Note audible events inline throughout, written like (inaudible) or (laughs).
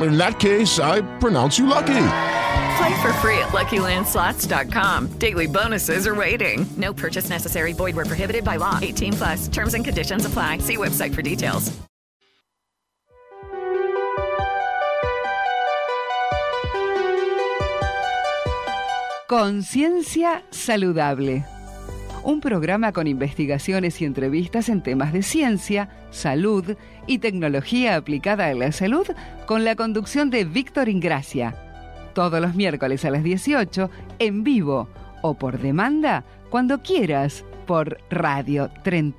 In that case, I pronounce you lucky. Play for free at LuckyLandSlots.com. Daily bonuses are waiting. No purchase necessary. Void where prohibited by law. 18 plus. Terms and conditions apply. See website for details. Conciencia Saludable. Un programa con investigaciones y entrevistas en temas de ciencia, salud y tecnología aplicada a la salud con la conducción de Víctor Ingracia. Todos los miércoles a las 18 en vivo o por demanda cuando quieras por Radio Tren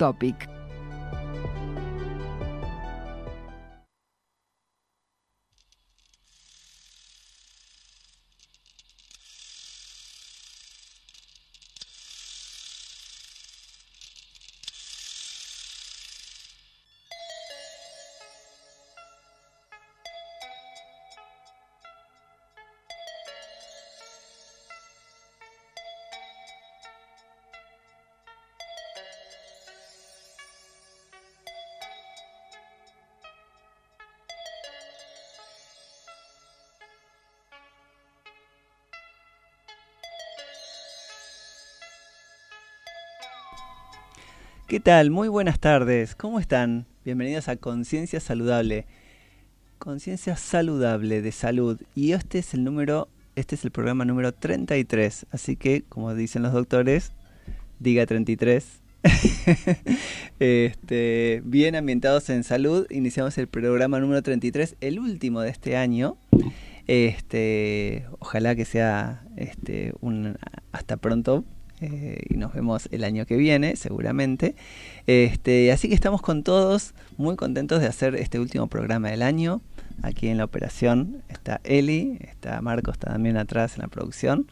¿Qué tal? Muy buenas tardes. ¿Cómo están? Bienvenidos a Conciencia Saludable. Conciencia Saludable de Salud. Y este es el número, este es el programa número 33. Así que, como dicen los doctores, diga 33. (laughs) este, bien ambientados en salud, iniciamos el programa número 33, el último de este año. Este, ojalá que sea este, un hasta pronto eh, y nos vemos el año que viene, seguramente. Este, así que estamos con todos muy contentos de hacer este último programa del año. Aquí en la operación está Eli, está Marcos también atrás en la producción.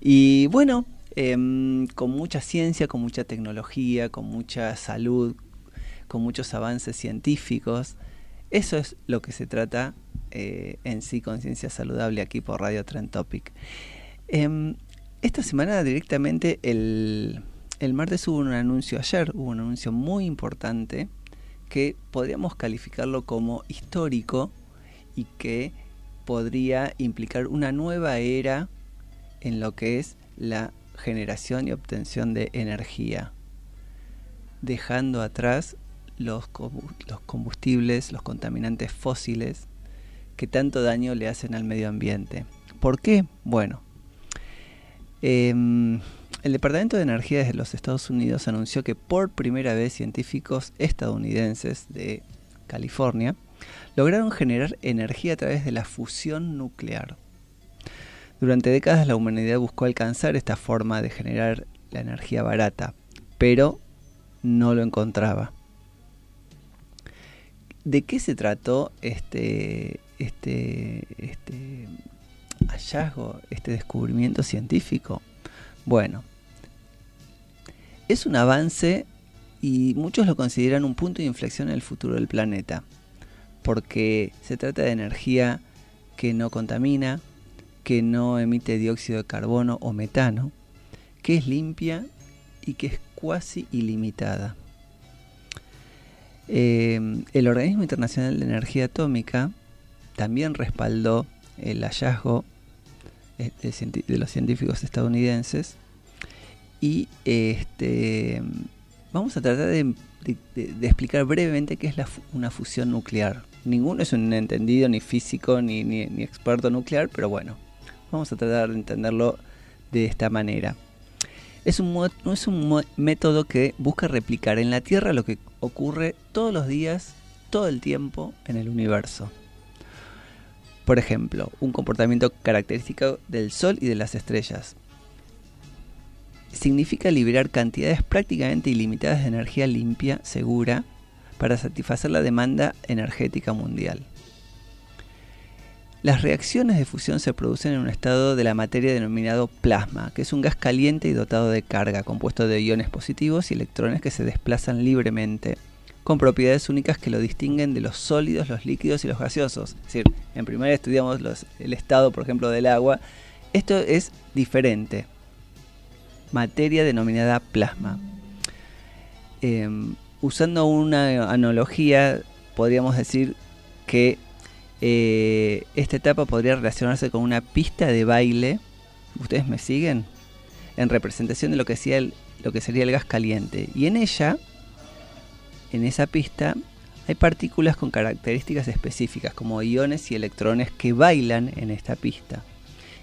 Y bueno, em, con mucha ciencia, con mucha tecnología, con mucha salud, con muchos avances científicos. Eso es lo que se trata eh, en sí, conciencia saludable aquí por Radio Trend Topic. Em, esta semana directamente el, el martes hubo un anuncio, ayer hubo un anuncio muy importante que podríamos calificarlo como histórico y que podría implicar una nueva era en lo que es la generación y obtención de energía, dejando atrás los, los combustibles, los contaminantes fósiles que tanto daño le hacen al medio ambiente. ¿Por qué? Bueno, Em, el Departamento de Energía de los Estados Unidos anunció que por primera vez científicos estadounidenses de California lograron generar energía a través de la fusión nuclear. Durante décadas la humanidad buscó alcanzar esta forma de generar la energía barata, pero no lo encontraba. ¿De qué se trató este, este, este hallazgo, este descubrimiento científico? Bueno, es un avance y muchos lo consideran un punto de inflexión en el futuro del planeta, porque se trata de energía que no contamina, que no emite dióxido de carbono o metano, que es limpia y que es cuasi ilimitada. Eh, el Organismo Internacional de Energía Atómica también respaldó el hallazgo eh, de, los científicos estadounidenses. Y este, vamos a tratar de, explicar brevemente qué es una fusión nuclear. Ninguno es un entendido, ni físico, ni, ni, experto nuclear, pero bueno, vamos a tratar de entenderlo de esta manera. Es un, es un método que busca replicar en la Tierra lo que ocurre todos los días, todo el tiempo en el universo. Por ejemplo, un comportamiento característico del Sol y de las estrellas. Significa liberar cantidades prácticamente ilimitadas de energía limpia, segura, para satisfacer la demanda energética mundial. Las reacciones de fusión se producen en un estado de la materia denominado plasma, que es un gas caliente y dotado de carga, compuesto de iones positivos y electrones que se desplazan libremente, con propiedades únicas que lo distinguen de los sólidos, los líquidos y los gaseosos. Es decir, en primaria estudiamos el estado, por ejemplo, del agua. Esto es diferente. Materia denominada plasma. Em, usando una analogía, podríamos decir que eh, esta etapa podría relacionarse con una pista de baile. ¿Ustedes me siguen? En representación de lo que sería el gas caliente. Y en ella, en esa pista, hay partículas con características específicas, como iones y electrones que bailan en esta pista.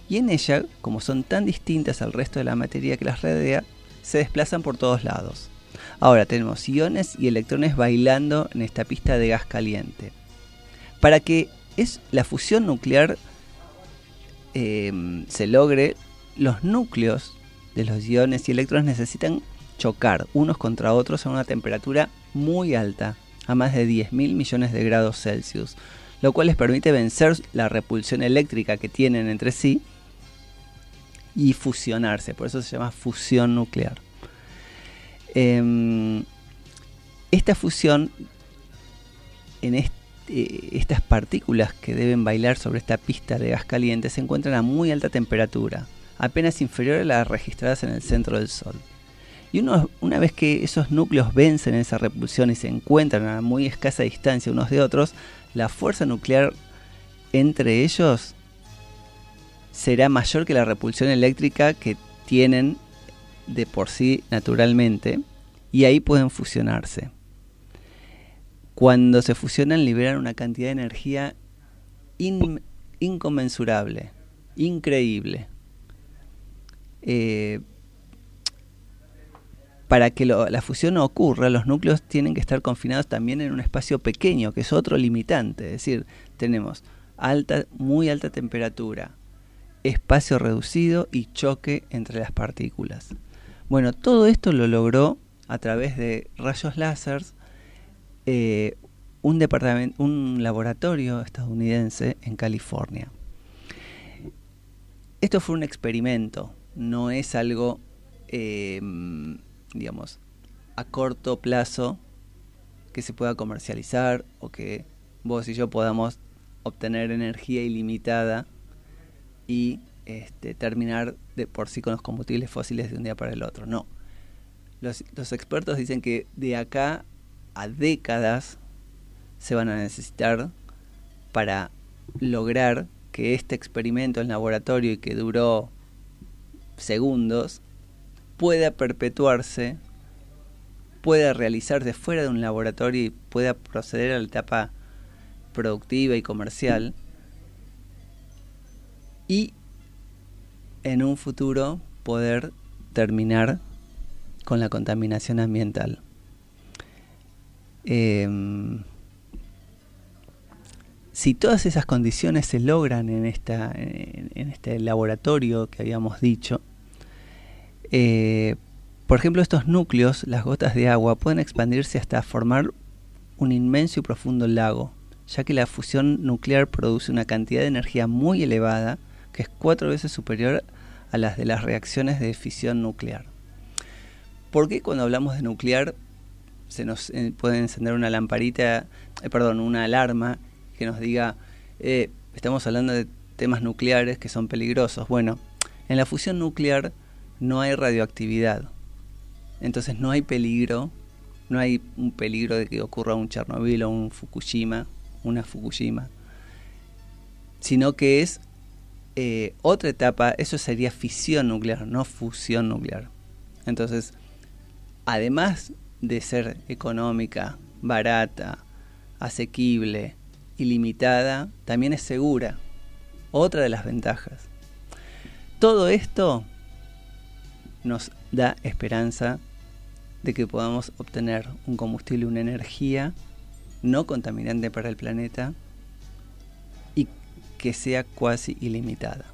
Y en ella, como son tan distintas al resto de la materia que las rodea, se desplazan por todos lados. Ahora tenemos iones y electrones bailando en esta pista de gas caliente. Para que es la fusión nuclear eh, se logre, los núcleos de los iones y electrones necesitan chocar unos contra otros a una temperatura muy alta, a más de 10.000 millones de grados Celsius, lo cual les permite vencer la repulsión eléctrica que tienen entre sí y fusionarse, por eso se llama fusión nuclear. Em, esta fusión en eh, estas partículas que deben bailar sobre esta pista de gas caliente se encuentran a muy alta temperatura, apenas inferior a las registradas en el centro del Sol. Y una vez que esos núcleos vencen esa repulsión y se encuentran a muy escasa distancia unos de otros, la fuerza nuclear entre ellos será mayor que la repulsión eléctrica que tienen de por sí naturalmente y ahí pueden fusionarse. Cuando se fusionan liberan una cantidad de energía inconmensurable, increíble. Eh, para que la fusión ocurra, los núcleos tienen que estar confinados también en un espacio pequeño, que es otro limitante. Es decir, tenemos alta, muy alta temperatura, espacio reducido y choque entre las partículas. Bueno, todo esto lo logró a través de rayos láseres eh, un, departamento, un laboratorio estadounidense en California. Esto fue un experimento, no es algo, eh, digamos, a corto plazo que se pueda comercializar o que vos y yo podamos obtener energía ilimitada y este, terminar de por sí con los combustibles fósiles de un día para el otro. No. Los, los expertos dicen que de acá a décadas se van a necesitar para lograr que este experimento en laboratorio y que duró segundos pueda perpetuarse, pueda realizarse fuera de un laboratorio y pueda proceder a la etapa productiva y comercial y en un futuro poder terminar con la contaminación ambiental. Em, si todas esas condiciones se logran en, en, este laboratorio que habíamos dicho, eh, por ejemplo, estos núcleos, las gotas de agua, pueden expandirse hasta formar un inmenso y profundo lago, ya que la fusión nuclear produce una cantidad de energía muy elevada que es cuatro veces superior a las de las reacciones de fisión nuclear. ¿Por qué cuando hablamos de nuclear se nos eh, puede encender una lamparita, eh, perdón, una alarma que nos diga, eh, estamos hablando de temas nucleares que son peligrosos. Bueno, en la fusión nuclear no hay radioactividad, entonces no hay peligro, no hay un peligro de que ocurra un Chernobyl o un Fukushima, una Fukushima, sino que es otra etapa, eso sería fisión nuclear, no fusión nuclear. Entonces, además de ser económica, barata, asequible, ilimitada, también es segura. Otra de las ventajas. Todo esto nos da esperanza de que podamos obtener un combustible, una energía no contaminante para el planeta y que sea cuasi ilimitada.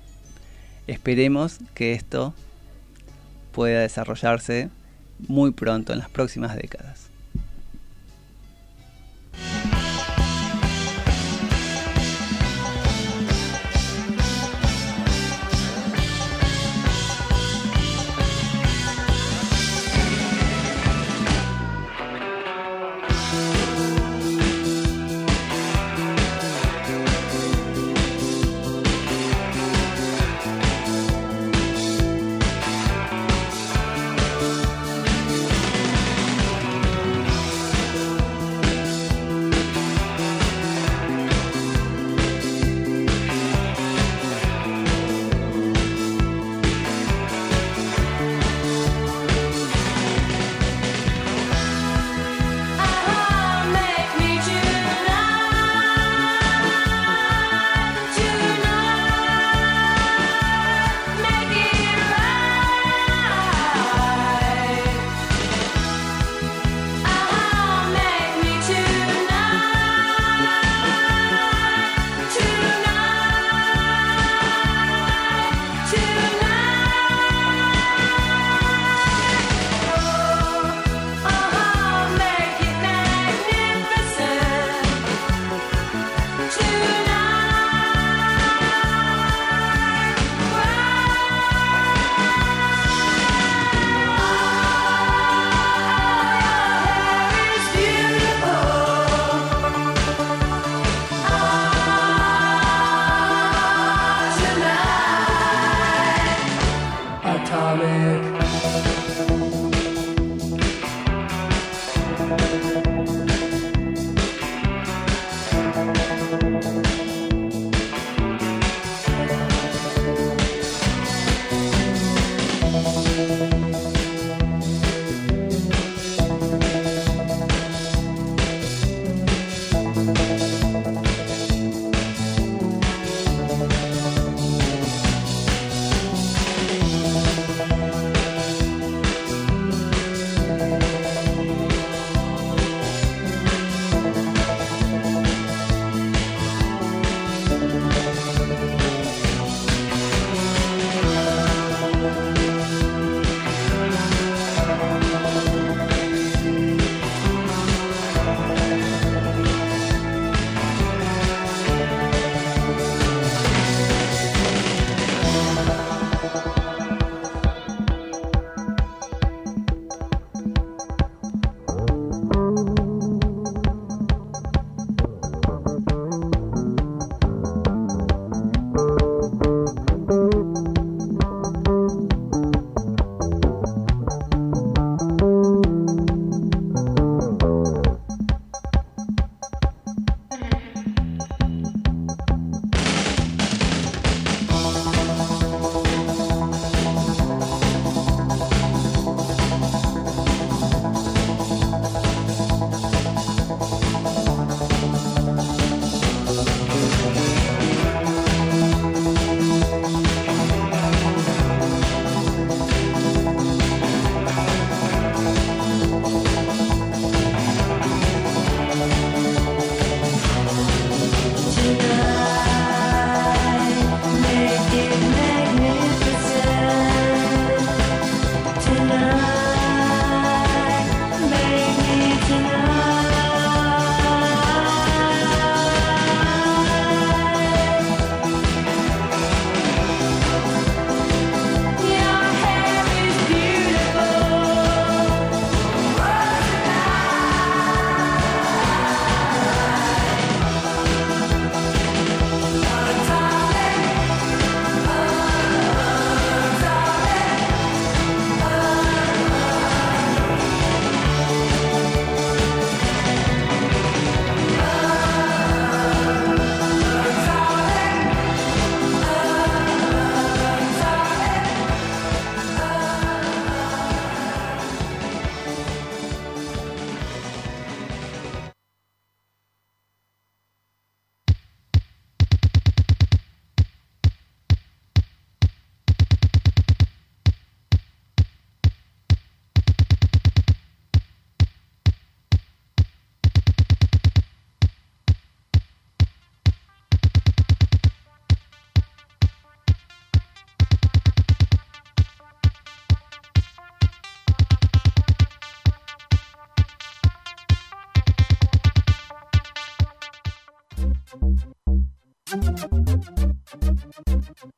Esperemos que esto pueda desarrollarse muy pronto, en las próximas décadas.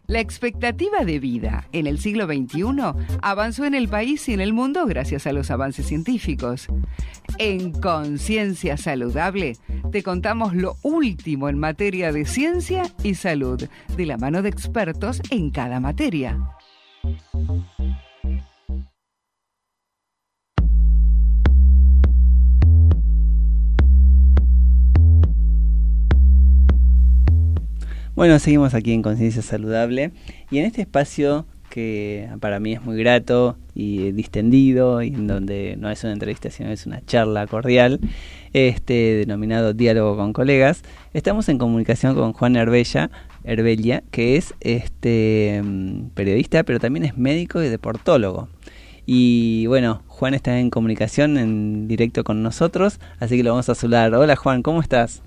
La expectativa de vida en el siglo XXI avanzó en el país y en el mundo gracias a los avances científicos. En Conciencia Saludable te contamos lo último en materia de ciencia y salud, de la mano de expertos en cada materia. Bueno, seguimos aquí en Conciencia Saludable y en este espacio que para mí es muy grato y distendido y en donde no es una entrevista sino es una charla cordial, este denominado Diálogo con colegas, estamos en comunicación con Juan Herbella, que es este mm, periodista pero también es médico y deportólogo. Y bueno, Juan está en comunicación en directo con nosotros, así que lo vamos a saludar. Hola Juan, ¿cómo estás?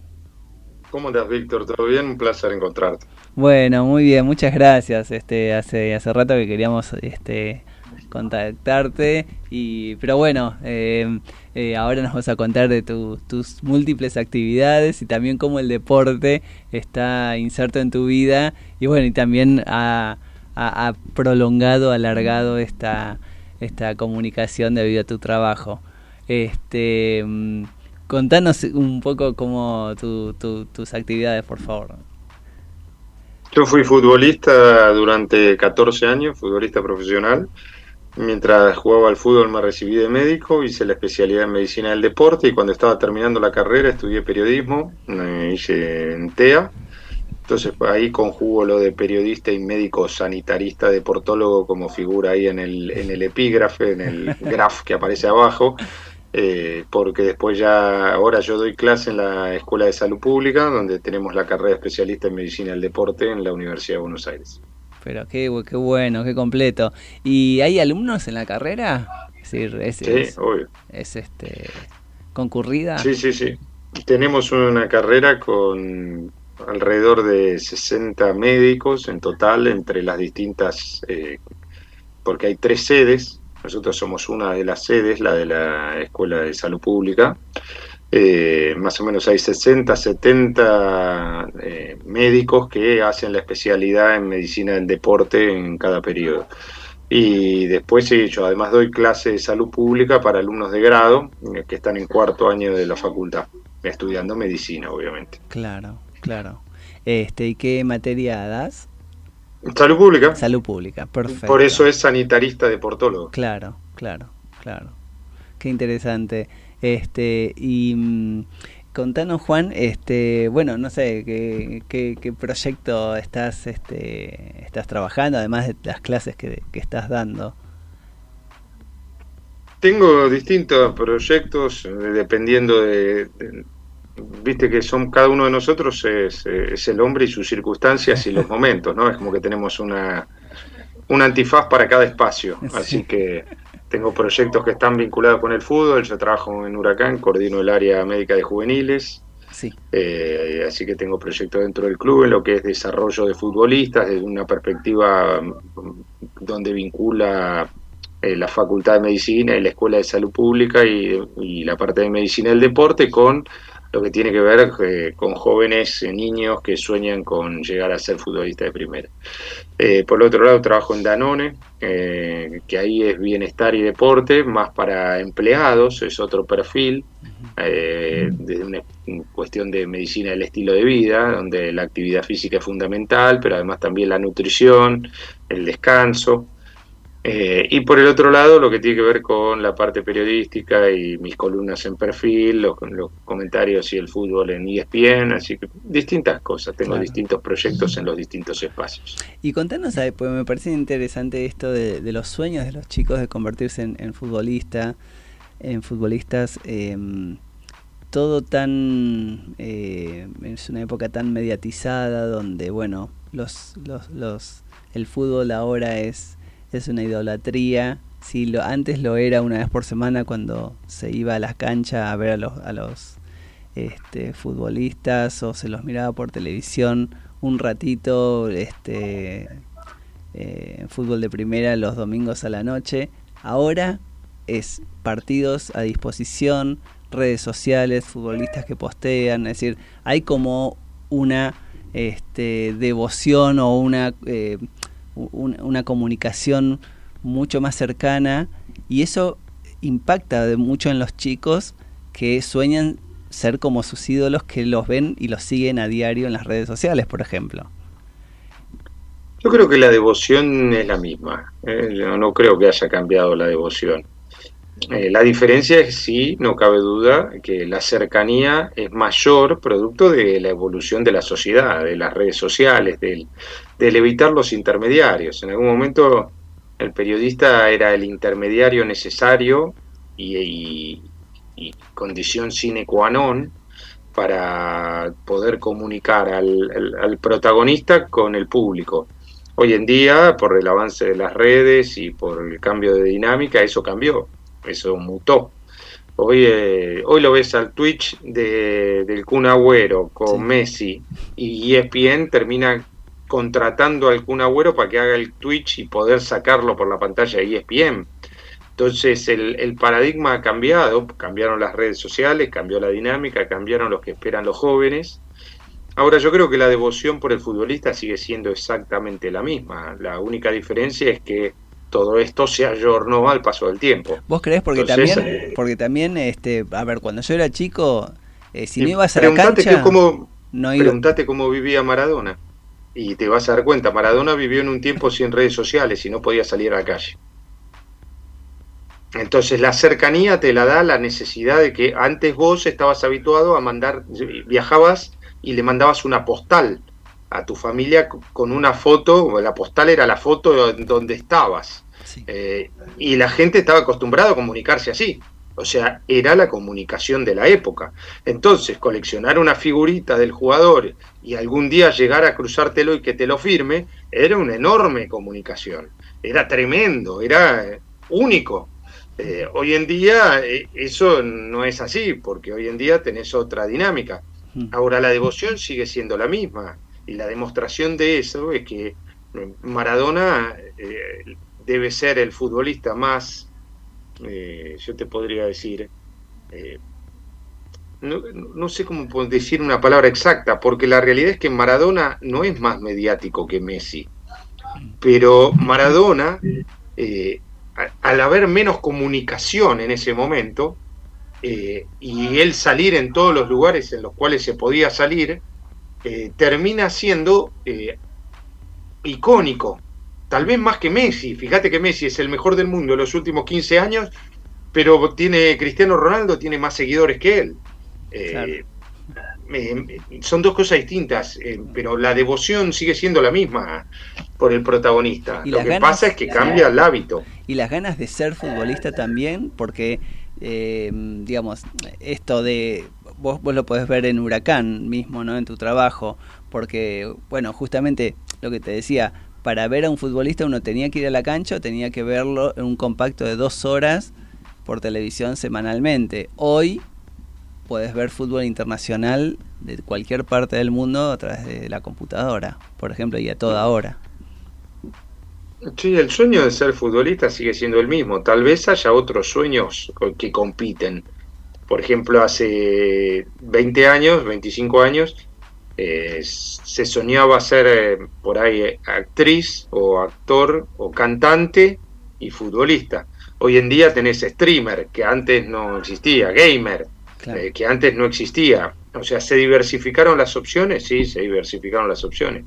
¿Cómo estás, Víctor? ¿Todo bien? Un placer encontrarte. Bueno, muy bien, muchas gracias. Este, hace, hace rato que queríamos este, contactarte, y, pero bueno, eh, eh, ahora nos vas a contar de tus múltiples actividades y también cómo el deporte está inserto en tu vida y bueno, y también ha, ha prolongado, alargado esta, esta comunicación debido a tu trabajo. Este mm, Contanos un poco cómo tus actividades, por favor. Yo fui futbolista durante 14 años, futbolista profesional. Mientras jugaba al fútbol me recibí de médico, hice la especialidad en medicina del deporte y cuando estaba terminando la carrera estudié periodismo, me hice en TEA. Entonces ahí conjugo lo de periodista y médico sanitarista deportólogo como figura ahí en el, en el epígrafe, en el (laughs) graph que aparece abajo. Eh, porque después ya, ahora yo doy clase en la Escuela de Salud Pública, donde tenemos la carrera de especialista en medicina del deporte en la Universidad de Buenos Aires. Pero qué, qué bueno, qué completo. ¿Y hay alumnos en la carrera? sí, obvio. Es este, concurrida. Sí, sí, sí. Tenemos una carrera con alrededor de 60 médicos en total entre las distintas, eh, porque hay tres sedes, nosotros somos una de las sedes, la de la Escuela de Salud Pública. Eh, más o menos hay 60, 70 eh, médicos que hacen la especialidad en medicina del deporte en cada periodo. Y después sí, yo además doy clase de salud pública para alumnos de grado eh, que están en cuarto año de la facultad, estudiando medicina, obviamente. Claro, claro. Este, ¿Y qué materia das? Salud pública. Salud pública, perfecto. Por eso es sanitarista deportólogo. Claro, claro, claro. Qué interesante. Este, y mm, contanos, Juan, este, bueno, no sé, ¿qué, qué, proyecto estás, este, estás trabajando, además de las clases que, que estás dando? Tengo distintos proyectos, eh, dependiendo de viste que son cada uno de nosotros es, el hombre y sus circunstancias y los (laughs) momentos, ¿no? Es como que tenemos una un antifaz para cada espacio, así que tengo proyectos que están vinculados con el fútbol, yo trabajo en Huracán, coordino el área médica de juveniles, sí. Eh, así que tengo proyectos dentro del club en lo que es desarrollo de futbolistas desde una perspectiva mm, donde vincula eh, la Facultad de Medicina y la Escuela de Salud Pública y, y la parte de Medicina del Deporte con lo que tiene que ver eh, con jóvenes, eh, niños que sueñan con llegar a ser futbolistas de primera. Eh, por otro lado, trabajo en Danone, que ahí es bienestar y deporte, más para empleados, es otro perfil, desde una cuestión de medicina del estilo de vida, donde la actividad física es fundamental, pero además también la nutrición, el descanso. Eh, y por el otro lado, lo que tiene que ver con la parte periodística y mis columnas en perfil, los, los comentarios y el fútbol en ESPN, así que distintas cosas, tengo distintos proyectos en los distintos espacios. Y contanos, pues me parece interesante esto de, los sueños de los chicos de convertirse en, futbolista, en futbolistas. Em, todo tan eh, es una época tan mediatizada donde bueno los, los, los el fútbol ahora es es una idolatría. Si lo, antes lo era una vez por semana cuando se iba a las canchas a ver a los, a los este, futbolistas o se los miraba por televisión un ratito, este, eh, fútbol de primera los domingos a la noche. Ahora es partidos a disposición, redes sociales, futbolistas que postean, es decir, hay como una este, devoción o una, eh, un- una comunicación mucho más cercana y eso impacta de mucho en los chicos que sueñan ser como sus ídolos que los ven y los siguen a diario en las redes sociales, por ejemplo. Yo creo que la devoción es la misma. ¿eh? Yo no creo que haya cambiado la devoción. Eh, la diferencia es sí, no cabe duda, que la cercanía es mayor producto de la evolución de la sociedad, de las redes sociales, del, del evitar los intermediarios. En algún momento el periodista era el intermediario necesario y, y- y condición sine qua non para poder comunicar al, al- al protagonista con el público. Hoy en día, por el avance de las redes y por el cambio de dinámica, eso cambió, eso mutó. Hoy, eh, hoy lo ves al Twitch de, del Kun Agüero con Sí. Messi y ESPN termina contratando al Kun Agüero para que haga el Twitch y poder sacarlo por la pantalla de ESPN. Entonces el, el paradigma ha cambiado, cambiaron las redes sociales, cambió la dinámica, cambiaron los que esperan los jóvenes. Ahora yo creo que la devoción por el futbolista sigue siendo exactamente la misma. La única diferencia es que todo esto se ayornó al paso del tiempo. ¿Vos creés? Porque Entonces, también, eh, porque también, este, a ver, cuando yo era chico, eh, si no ibas a la cancha, cómo, no iba. preguntate cómo vivía Maradona. Y te vas a dar cuenta, Maradona vivió en un tiempo sin redes sociales y no podía salir a la calle. Entonces la cercanía te la da la necesidad de que antes vos estabas habituado a mandar, viajabas y le mandabas una postal a tu familia con una foto, la postal era la foto donde estabas. Sí. Eh, y la gente estaba acostumbrada a comunicarse así. O sea, era la comunicación de la época. Entonces, coleccionar una figurita del jugador y algún día llegar a cruzártelo y que te lo firme, era una enorme comunicación. Era tremendo, era eh, único. Eh, hoy en día eh, eso no es así, porque hoy en día tenés otra dinámica. Mm. Ahora la devoción sigue siendo la misma y la demostración de eso es que Maradona eh, debe ser el futbolista más, eh, yo te podría decir, eh, no, no sé cómo decir una palabra exacta, porque la realidad es que Maradona no es más mediático que Messi, pero Maradona, al haber menos comunicación en ese momento, y él salir en todos los lugares en los cuales se podía salir, eh, termina siendo eh, icónico, tal vez más que Messi. Fíjate que Messi es el mejor del mundo en los últimos 15 años, pero tiene Cristiano Ronaldo tiene más seguidores que él. Eh, Claro. eh, son dos cosas distintas, eh, pero la devoción sigue siendo la misma por el protagonista. Y Lo que ganas- pasa es que cambia el hábito. y las ganas de ser futbolista también, porque, eh, digamos, esto de, vos, vos lo podés ver en Huracán mismo, ¿no? En tu trabajo, porque, bueno, justamente lo que te decía, para ver a un futbolista uno tenía que ir a la cancha tenía que verlo en un compacto de dos horas por televisión semanalmente. Hoy puedes ver fútbol internacional de cualquier parte del mundo a través de la computadora, por ejemplo, y a toda hora. Sí, el sueño de ser futbolista sigue siendo el mismo. Tal vez haya otros sueños que compiten. Por ejemplo, hace 20 años, 25 años, eh, se soñaba ser eh, por ahí eh, actriz o actor o cantante y futbolista. Hoy en día tenés streamer, que antes no existía, gamer, Claro. eh, que antes no existía. O sea, ¿se diversificaron las opciones? Sí, se diversificaron las opciones.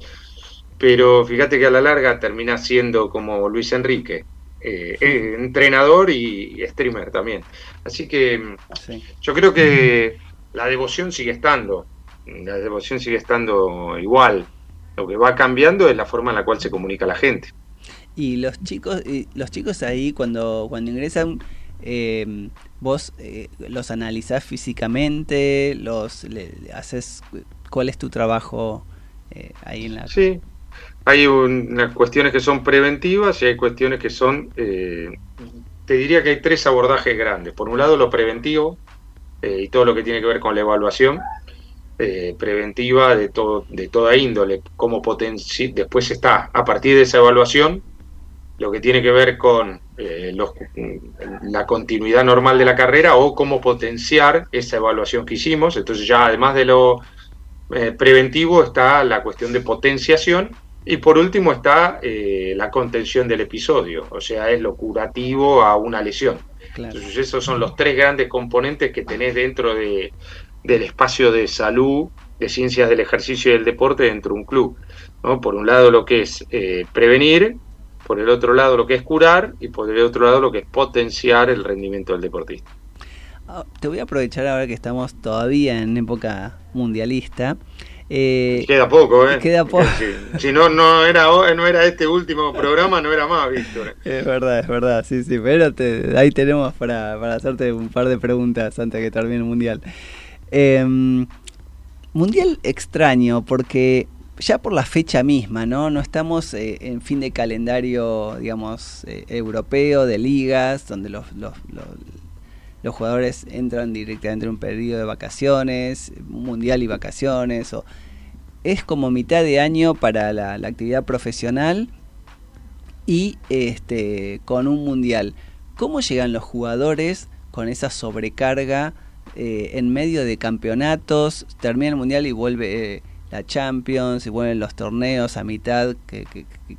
Pero fíjate que a la larga termina siendo como Luis Enrique, eh, eh, entrenador y, streamer también. Así que mm, Sí. yo creo que la devoción sigue estando, la devoción sigue estando igual. Lo que va cambiando es la forma en la cual se comunica la gente. Y los chicos, y los chicos ahí cuando, cuando ingresan, eh, vos eh, los analizás físicamente, los le- le haces, ¿cuál es tu trabajo eh, ahí en la? Sí, hay unas cuestiones que son preventivas y hay cuestiones que son, eh, te diría que hay tres abordajes grandes. Por un lado, lo preventivo eh, y todo lo que tiene que ver con la evaluación eh, preventiva de, todo, de toda índole, como potenci después está, a partir de esa evaluación, lo que tiene que ver con eh, los- la continuidad normal de la carrera o cómo potenciar esa evaluación que hicimos. Entonces ya además de lo preventivo está la cuestión de potenciación y por último está eh, la contención del episodio, o sea, es lo curativo a una lesión. Entonces esos son los tres grandes componentes que tenés dentro de, del espacio de salud, de ciencias del ejercicio y del deporte dentro de un club. ¿no? Por un lado lo que es eh, prevenir, por el otro lado lo que es curar y por el otro lado lo que es potenciar el rendimiento del deportista. Ah, te voy a aprovechar ahora que estamos todavía en época mundialista. Eh, queda poco, ¿eh? Queda poco. Si, no, no era, no era este último programa, no era más, Víctor. Es verdad, es verdad, sí, sí. Pero ahí tenemos para, para, hacerte un par de preguntas antes de que termine el mundial. Em, mundial extraño, porque ya por la fecha misma, ¿no? No estamos eh, en fin de calendario, digamos, eh, europeo, de ligas, donde los, los, los, jugadores entran directamente en un periodo de vacaciones, mundial y vacaciones, o es como mitad de año para la, actividad profesional y este con un mundial. ¿Cómo llegan los jugadores con esa sobrecarga eh, en medio de campeonatos? Termina el mundial y vuelve la Champions, y vuelven los torneos a mitad que,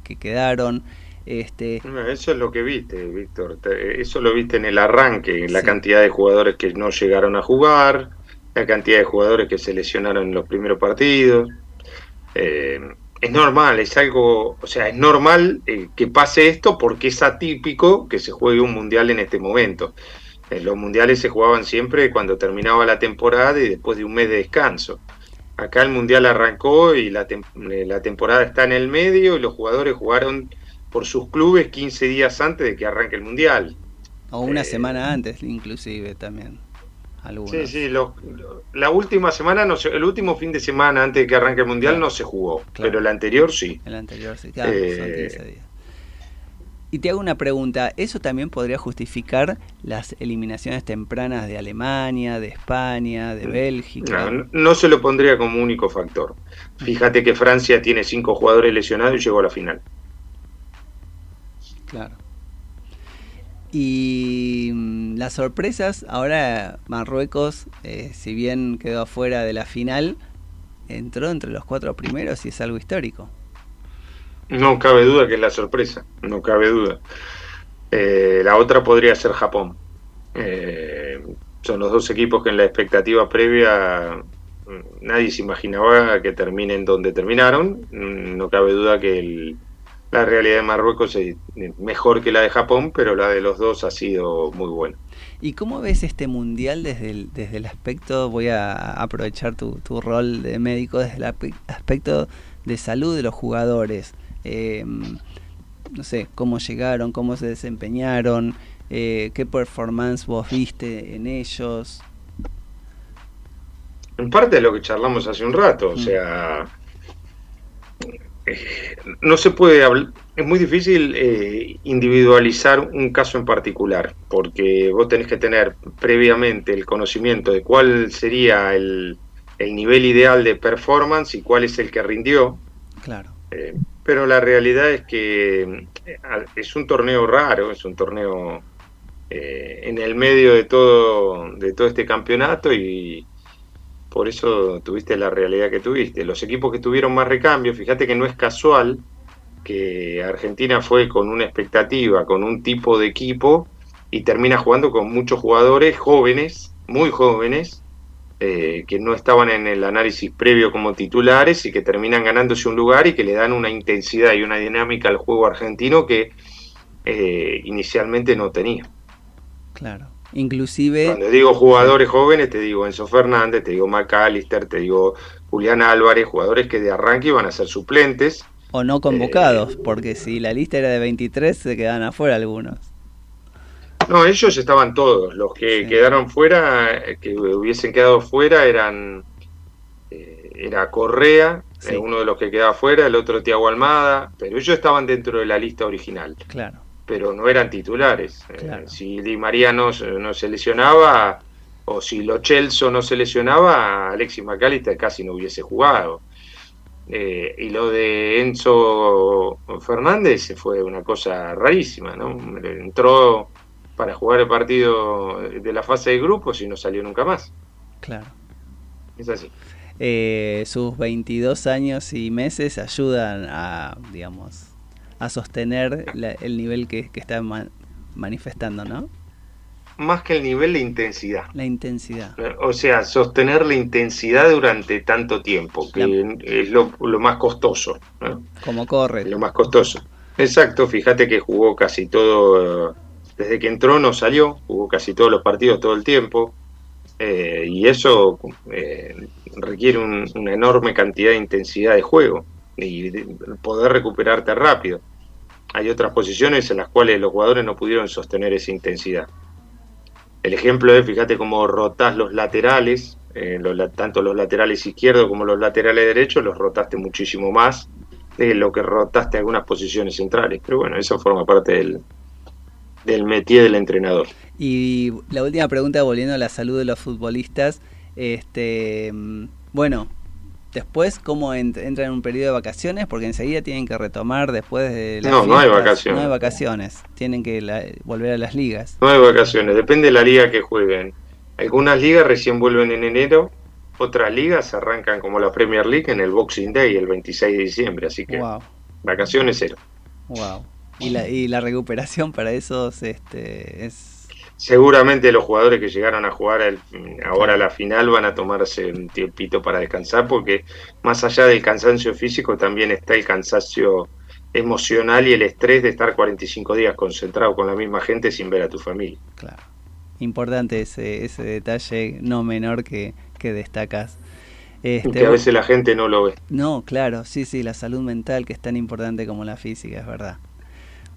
que, quedaron. Este... Eso es lo que viste, Víctor. Eso lo viste en el arranque, la cantidad de jugadores que no llegaron a jugar, la cantidad de jugadores que se lesionaron en los primeros partidos. Eh, es normal, es algo, o sea, es normal eh, que pase esto porque es atípico que se juegue un mundial en este momento. Eh, los mundiales se jugaban siempre cuando terminaba la temporada y después de un mes de descanso. Acá el Mundial arrancó y la, la temporada está en el medio y los jugadores jugaron por sus clubes 15 días antes de que arranque el Mundial. O una eh, semana antes, inclusive, también. Algunos. Sí, sí, la última semana, no el último fin de semana antes de que arranque el Mundial no se jugó, pero el anterior sí. El anterior sí, claro, son 15 eh, días. Y te hago una pregunta, ¿eso también podría justificar las eliminaciones tempranas de Alemania, de España, de Bélgica? No, se lo pondría como único factor. Fíjate que Francia tiene cinco jugadores lesionados y llegó a la final. Claro. Y mm, las sorpresas, ahora Marruecos, eh, si bien quedó afuera de la final, entró entre los cuatro primeros y es algo histórico. No cabe duda que es la sorpresa, no cabe duda. Eh, la otra podría ser Japón. Eh, son los dos equipos que en la expectativa previa mm, nadie se imaginaba que terminen donde terminaron. Mm, no cabe duda que la realidad de Marruecos es mejor que la de Japón, pero la de los dos ha sido muy buena. ¿Y cómo ves este mundial desde el, desde el aspecto, voy a aprovechar tu, tu rol de médico, desde el aspecto de salud de los jugadores? eh, no sé, cómo llegaron, cómo se desempeñaron, eh, qué performance vos viste en ellos. En parte de lo que charlamos hace un rato, o mm. sea, no se puede hablar, es muy difícil eh, individualizar un caso en particular, porque vos tenés que tener previamente el conocimiento de cuál sería el, el nivel ideal de performance y cuál es el que rindió. Claro pero la realidad es que eh, es un torneo raro, es un torneo eh, en el medio de todo, de todo este campeonato y por eso tuviste la realidad que tuviste. Los equipos que tuvieron más recambio, fíjate que no es casual que Argentina fue con una expectativa, con un tipo de equipo y termina jugando con muchos jugadores jóvenes, muy jóvenes, eh, que no estaban en el análisis previo como titulares y que terminan ganándose un lugar y que le dan una intensidad y una dinámica al juego argentino que eh, inicialmente no tenía. Claro. Inclusive... Cuando digo jugadores jóvenes, te digo Enzo Fernández, te digo McAllister, te digo Julián Álvarez, jugadores que de arranque iban a ser suplentes. O no convocados, eh, porque si la lista era de 23, se quedan afuera algunos. No, ellos estaban todos. Los que quedaron fuera, eh, que hubiesen quedado fuera, eran eh, era Correa, eh, uno de los que quedaba fuera, el otro Tiago Almada, pero ellos estaban dentro de la lista original. Claro. Pero no eran titulares. si Di María no, se lesionaba, o si Lo Chelso no se lesionaba, Alexis McAllister casi no hubiese jugado. y lo de Enzo Fernández fue una cosa rarísima, ¿no? Entró para jugar el partido de la fase de grupos y no salió nunca más. Claro. Es así. eh, sus 22 años y meses ayudan a, digamos, a sostener la- el nivel que, que está ma- manifestando, ¿no? Más que el nivel de intensidad. La intensidad. O sea, sostener la intensidad durante tanto tiempo, que es lo, lo más costoso. ¿no? Como corre. Lo más costoso. Exacto, fíjate que jugó casi todo, desde que entró no salió, jugó casi todos los partidos todo el tiempo, eh, y eso eh, requiere un- una enorme cantidad de intensidad de juego y de poder recuperarte rápido. Hay otras posiciones en las cuales los jugadores no pudieron sostener esa intensidad. El ejemplo es, fíjate cómo rotás los laterales, eh, tanto los laterales izquierdos como los laterales derechos, los rotaste muchísimo más de lo que rotaste algunas posiciones centrales. Pero bueno, eso forma parte del, del métier del entrenador. Y la última pregunta, volviendo a la salud de los futbolistas, este, mm, bueno, después, ¿cómo ent- entran en un periodo de vacaciones? Porque enseguida tienen que retomar después de las No, no hay vacaciones. No hay vacaciones, tienen que la- volver a las ligas. No hay vacaciones, depende de la liga que jueguen. Algunas ligas recién vuelven en enero, otras ligas arrancan como la Premier League en el Boxing Day, el 26 de diciembre, así que Wow, vacaciones cero. wow. Y la, y la recuperación para esos este, es... Seguramente los jugadores que llegaron a jugar el- ahora la final van a tomarse un tiempito para descansar porque más allá del cansancio físico también está el cansancio emocional y el estrés de estar 45 días concentrado con la misma gente sin ver a tu familia. Claro. Importante ese, ese detalle no menor que, que destacas. Este, que a veces la gente no lo ve. No, claro, sí, sí, la salud mental que es tan importante como la física, es verdad.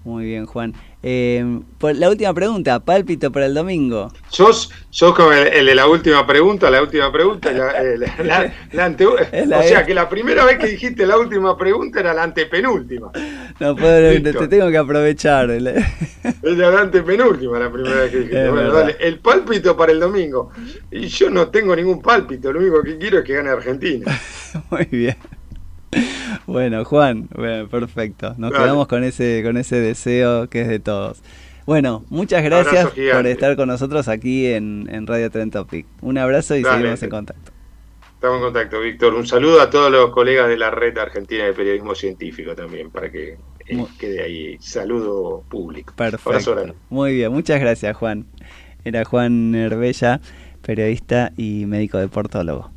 Muy bien, Juan. Eh, por la última pregunta, pálpito para el domingo. Sos, sos como el, el de la última pregunta, la última pregunta, la, eh, la- la- (laughs) la ante- la o sea que la primera vez que dijiste la última pregunta era la antepenúltima. No puedo, te, tengo que aprovechar. Era la antepenúltima la primera vez que dijiste. (laughs) Bueno, dale, el pálpito para el domingo. Y yo no tengo ningún pálpito, lo único que quiero es que gane Argentina. (laughs) Muy bien. Bueno, Juan, bueno, perfecto. Nos quedamos con ese, con ese deseo que es de todos. Bueno, muchas gracias por estar con nosotros aquí en, en Radio Trend Topic. Un abrazo y Dale. seguimos en contacto. Estamos en contacto, Víctor. Un saludo a todos los colegas de la Red Argentina de Periodismo Científico también, para que eh, quede ahí saludo público. Perfecto. Muy bien, muchas gracias, Juan. Era Juan Herbella, periodista y médico deportólogo.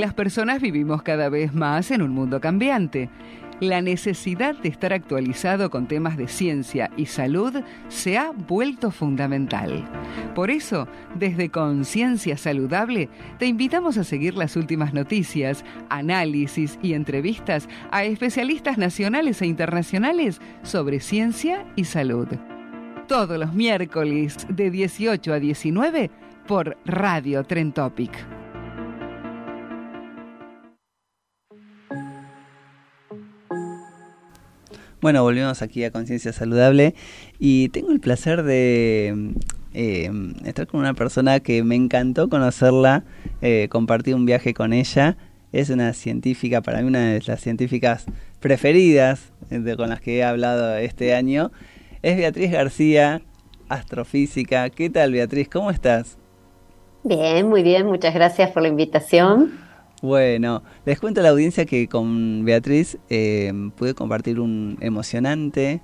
Las personas vivimos cada vez más en un mundo cambiante. la necesidad de estar actualizado con temas de ciencia y salud se ha vuelto fundamental. Por eso, desde Conciencia Saludable, te invitamos a seguir las últimas noticias, análisis y entrevistas a especialistas nacionales e internacionales sobre ciencia y salud. Todos los miércoles de 18 a 19 por Radio Tren Bueno, volvemos aquí a Conciencia Saludable y tengo el placer de eh, estar con una persona que me encantó conocerla, eh, compartir un viaje con ella. Es una científica, para mí una de las científicas preferidas eh, con las que he hablado este año. Es Beatriz García, astrofísica. ¿Qué tal Beatriz? ¿Cómo estás? Bien, muy bien, muchas gracias por la invitación. Bueno, les cuento a la audiencia que con Beatriz eh, pude compartir un emocionante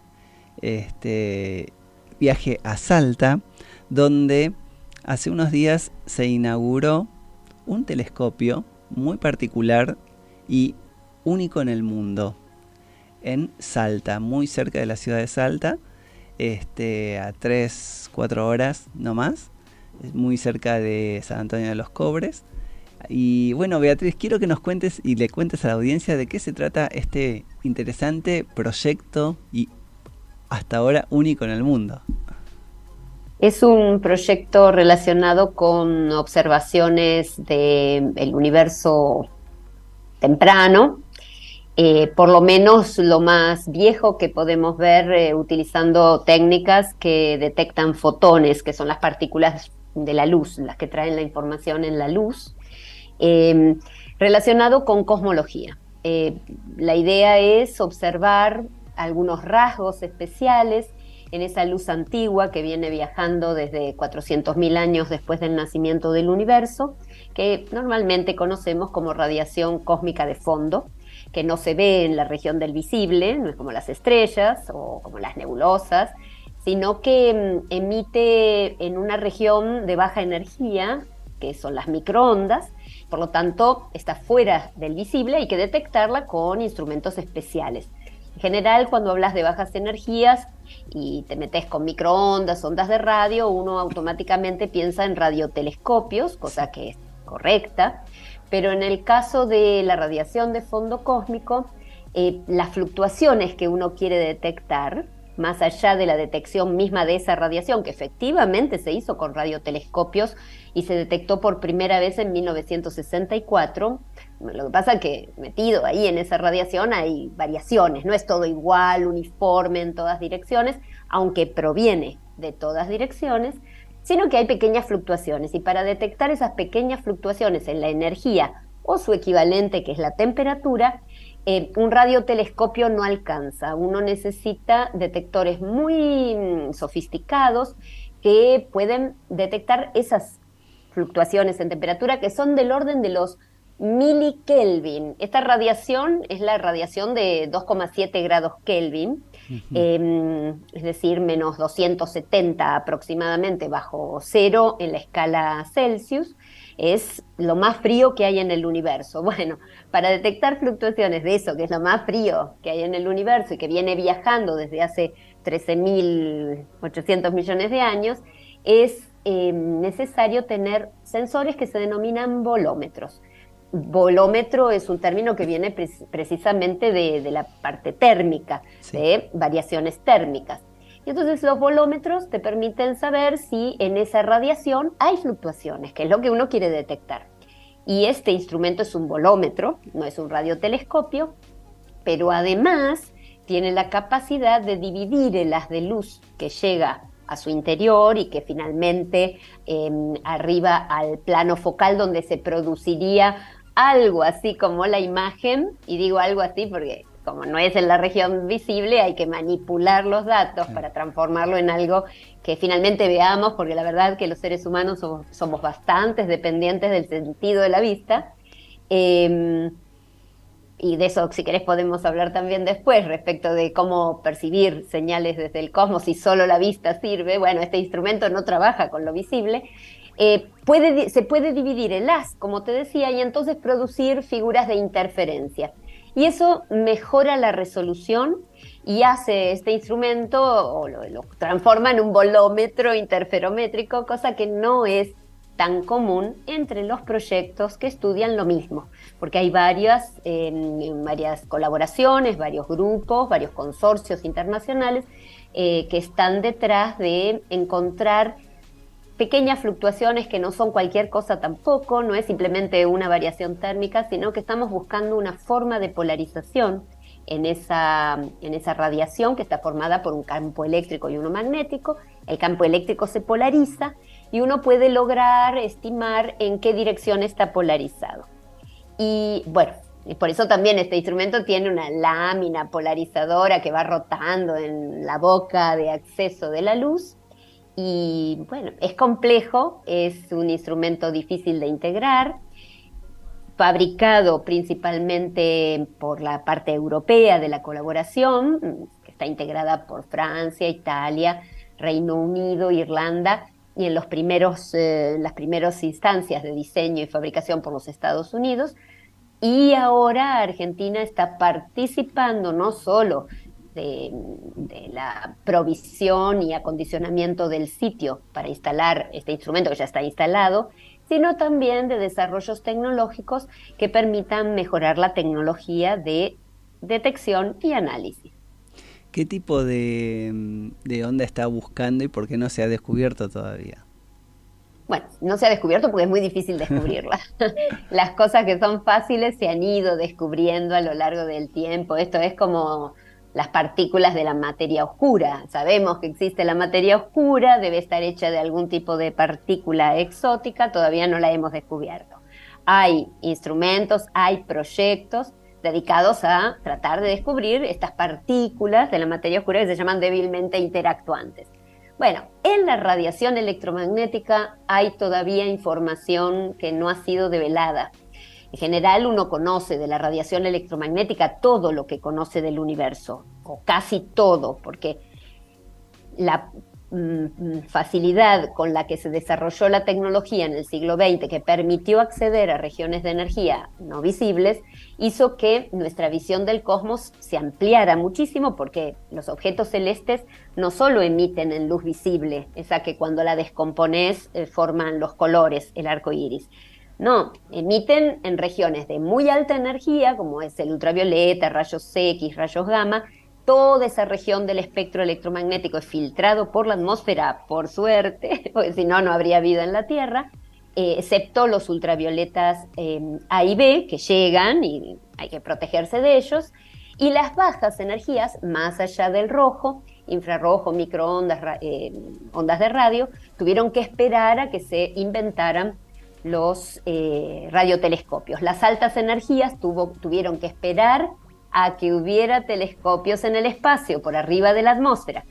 este, viaje a Salta, donde hace unos días se inauguró un telescopio muy particular y único en el mundo, en Salta, muy cerca de la ciudad de Salta, este, a 3, 4 horas no más, muy cerca de San Antonio de los Cobres y bueno, Beatriz, quiero que nos cuentes y le cuentes a la audiencia de qué se trata este interesante proyecto y hasta ahora único en el mundo. Es un proyecto relacionado con observaciones del universo temprano, eh, por lo menos lo más viejo que podemos ver eh, utilizando técnicas que detectan fotones, que son las partículas de la luz, las que traen la información en la luz. Em, relacionado con cosmología. Eh, la idea es observar algunos rasgos especiales en esa luz antigua que viene viajando desde 400.000 años después del nacimiento del universo, que normalmente conocemos como radiación cósmica de fondo, que no se ve en la región del visible, no es como las estrellas o como las nebulosas, sino que em, emite en una región de baja energía, que son las microondas, por lo tanto, está fuera del visible, hay que detectarla con instrumentos especiales. En general, cuando hablas de bajas energías y te metes con microondas, ondas de radio, uno automáticamente piensa en radiotelescopios, cosa que es correcta, pero en el caso de la radiación de fondo cósmico, eh, las fluctuaciones que uno quiere detectar más allá de la detección misma de esa radiación, que efectivamente se hizo con radiotelescopios y se detectó por primera vez en 1964. Lo que pasa es que metido ahí en esa radiación hay variaciones, no es todo igual, uniforme en todas direcciones, aunque proviene de todas direcciones, sino que hay pequeñas fluctuaciones y para detectar esas pequeñas fluctuaciones en la energía o su equivalente, que es la temperatura, eh, un radiotelescopio no alcanza. Uno necesita detectores muy mm, sofisticados que pueden detectar esas fluctuaciones en temperatura que son del orden de los milikelvin. Esta radiación es la radiación de 2,7 grados Kelvin, em, es decir, menos 270 aproximadamente bajo cero en la escala Celsius es lo más frío que hay en el universo. (laughs) Bueno, para detectar fluctuaciones de eso, que es lo más frío que hay en el universo y que viene viajando desde hace 13.800 millones de años, es eh, necesario tener sensores que se denominan volómetros. Volómetro es un término que viene precisamente de, la parte térmica, de variaciones térmicas. Y entonces los volómetros te permiten saber si en esa radiación hay fluctuaciones, que es lo que uno quiere detectar. Y este instrumento es un volómetro, no es un radiotelescopio, pero además tiene la capacidad de dividir el haz de luz que llega a su interior y que finalmente em, arriba al plano focal donde se produciría algo así como la imagen, y digo algo así porque como no es en la región visible, hay que manipular los datos para transformarlo en algo que finalmente veamos, porque la verdad que los seres humanos somos, somos bastantes dependientes del sentido de la vista. Em, y de eso, si querés, podemos hablar también después respecto de cómo percibir señales desde el cosmos si solo la vista sirve. Bueno, este instrumento no trabaja con lo visible. Eh, puede, se puede dividir el haz, como te decía, y entonces producir figuras de interferencia. y eso mejora la resolución y hace este instrumento o lo, lo transforma en un volómetro interferométrico, cosa que no es tan común entre los proyectos que estudian lo mismo, porque hay varias, varias colaboraciones, varios grupos, varios consorcios internacionales eh, que están detrás de encontrar pequeñas fluctuaciones que no son cualquier cosa tampoco, no es simplemente una variación térmica, sino que estamos buscando una forma de polarización en esa, en esa radiación que está formada por un campo eléctrico y uno magnético. El campo eléctrico se polariza y uno puede lograr estimar en qué dirección está polarizado. Y bueno, por eso también este instrumento tiene una lámina polarizadora que va rotando en la boca de acceso de la luz. Y bueno, es complejo, es un instrumento difícil de integrar, fabricado principalmente por la parte europea de la colaboración, que está integrada por Francia, Italia, Reino Unido, Irlanda y en los primeros, eh, las primeras instancias de diseño y fabricación por los Estados Unidos. Y ahora Argentina está participando no solo de, la provisión y acondicionamiento del sitio para instalar este instrumento que ya está instalado, sino también de desarrollos tecnológicos que permitan mejorar la tecnología de detección y análisis. ¿Qué tipo de, onda está buscando y por qué no se ha descubierto todavía? Bueno, no se ha descubierto porque es muy difícil descubrirla. (laughs) (laughs) Las cosas que son fáciles se han ido descubriendo a lo largo del tiempo. Esto es como las partículas de la materia oscura. Sabemos que existe la materia oscura, debe estar hecha de algún tipo de partícula exótica, todavía no la hemos descubierto. Hay instrumentos, hay proyectos dedicados a tratar de descubrir estas partículas de la materia oscura que se llaman débilmente interactuantes. Bueno, en la radiación electromagnética hay todavía información que no ha sido develada. En general uno conoce de la radiación electromagnética todo lo que conoce del universo, o casi todo, porque la facilidad con la que se desarrolló la tecnología en el siglo XX, que permitió acceder a regiones de energía no visibles, hizo que nuestra visión del cosmos se ampliara muchísimo porque los objetos celestes no solo emiten en luz visible, esa que cuando la descompones eh, forman los colores, el arco iris. No, emiten en regiones de muy alta energía, como es el ultravioleta, rayos X, rayos gamma, toda esa región del espectro electromagnético es filtrado por la atmósfera, por suerte, (laughs) porque si no, no habría vida en la Tierra, eh, excepto los ultravioletas eh, A y B que llegan y hay que protegerse de ellos, y las bajas energías, más allá del rojo, infrarrojo, microondas, eh, ondas de radio, tuvieron que esperar a que se inventaran los radiotelescopios. Las altas energías tuvieron que esperar a que hubiera telescopios en el espacio por arriba de la atmósfera.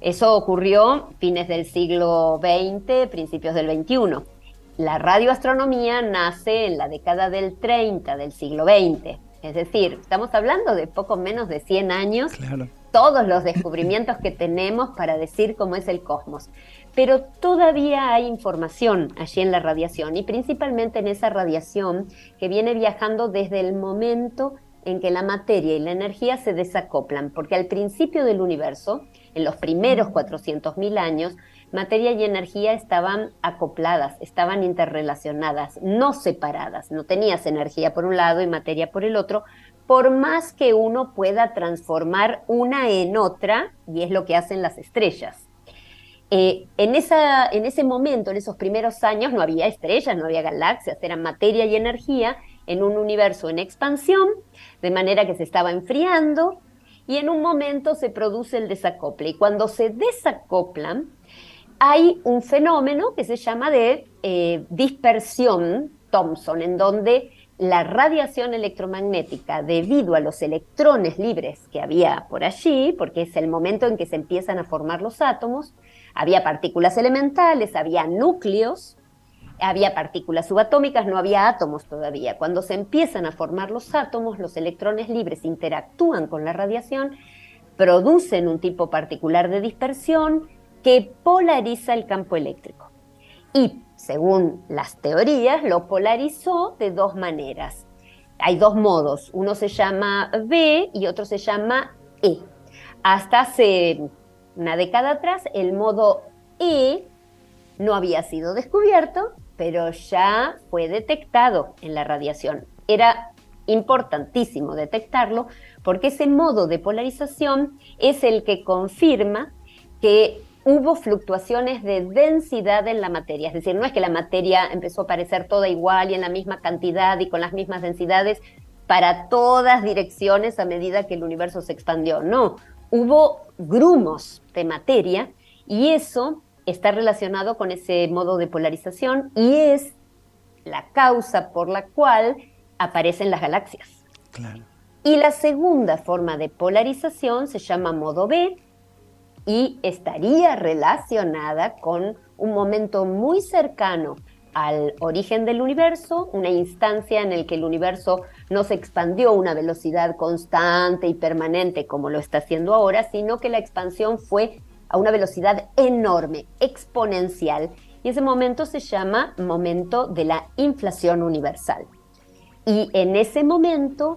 Eso ocurrió fines del siglo XX, principios del XXI. La radioastronomía nace en la década del 30 del siglo XX. Es decir, estamos hablando de poco menos de 100 años. Todos los descubrimientos que tenemos para decir cómo es el cosmos. Pero todavía hay información allí en la radiación y principalmente en esa radiación que viene viajando desde el momento en que la materia y la energía se desacoplan, porque al principio del universo, en los primeros 400.000 años, materia y energía estaban acopladas, estaban interrelacionadas, no separadas. No tenías energía por un lado y materia por el otro, por más que uno pueda transformar una en otra, y es lo que hacen las estrellas. Eh, en, esa, en ese momento, en esos primeros años, no había estrellas, no había galaxias, eran materia y energía, en un universo en expansión, de manera que se estaba enfriando y en un momento se produce el desacople. Y cuando se desacoplan, hay un fenómeno que se llama de eh, dispersión Thomson, en donde la radiación electromagnética, debido a los electrones libres que había por allí, porque es el momento en que se empiezan a formar los átomos, había partículas elementales, había núcleos, había partículas subatómicas, no había átomos todavía. Cuando se empiezan a formar los átomos, los electrones libres interactúan con la radiación, producen un tipo particular de dispersión que polariza el campo eléctrico. Y, según las teorías, lo polarizó de dos maneras. hay dos modos, uno se llama B y otro se llama E. Hasta hace una década atrás el modo E no había sido descubierto, pero ya fue detectado en la radiación. Era importantísimo detectarlo porque ese modo de polarización es el que confirma que hubo fluctuaciones de densidad en la materia. Es decir, no es que la materia empezó a parecer toda igual y en la misma cantidad y con las mismas densidades para todas direcciones a medida que el universo se expandió. No, hubo grumos de materia y eso está relacionado con ese modo de polarización y es la causa por la cual aparecen las galaxias. Y la segunda forma de polarización se llama modo B y estaría relacionada con un momento muy cercano al origen del universo, una instancia en la que el universo no se expandió a una velocidad constante y permanente como lo está haciendo ahora, sino que la expansión fue a una velocidad enorme, exponencial, y ese momento se llama momento de la inflación universal. Y en ese momento,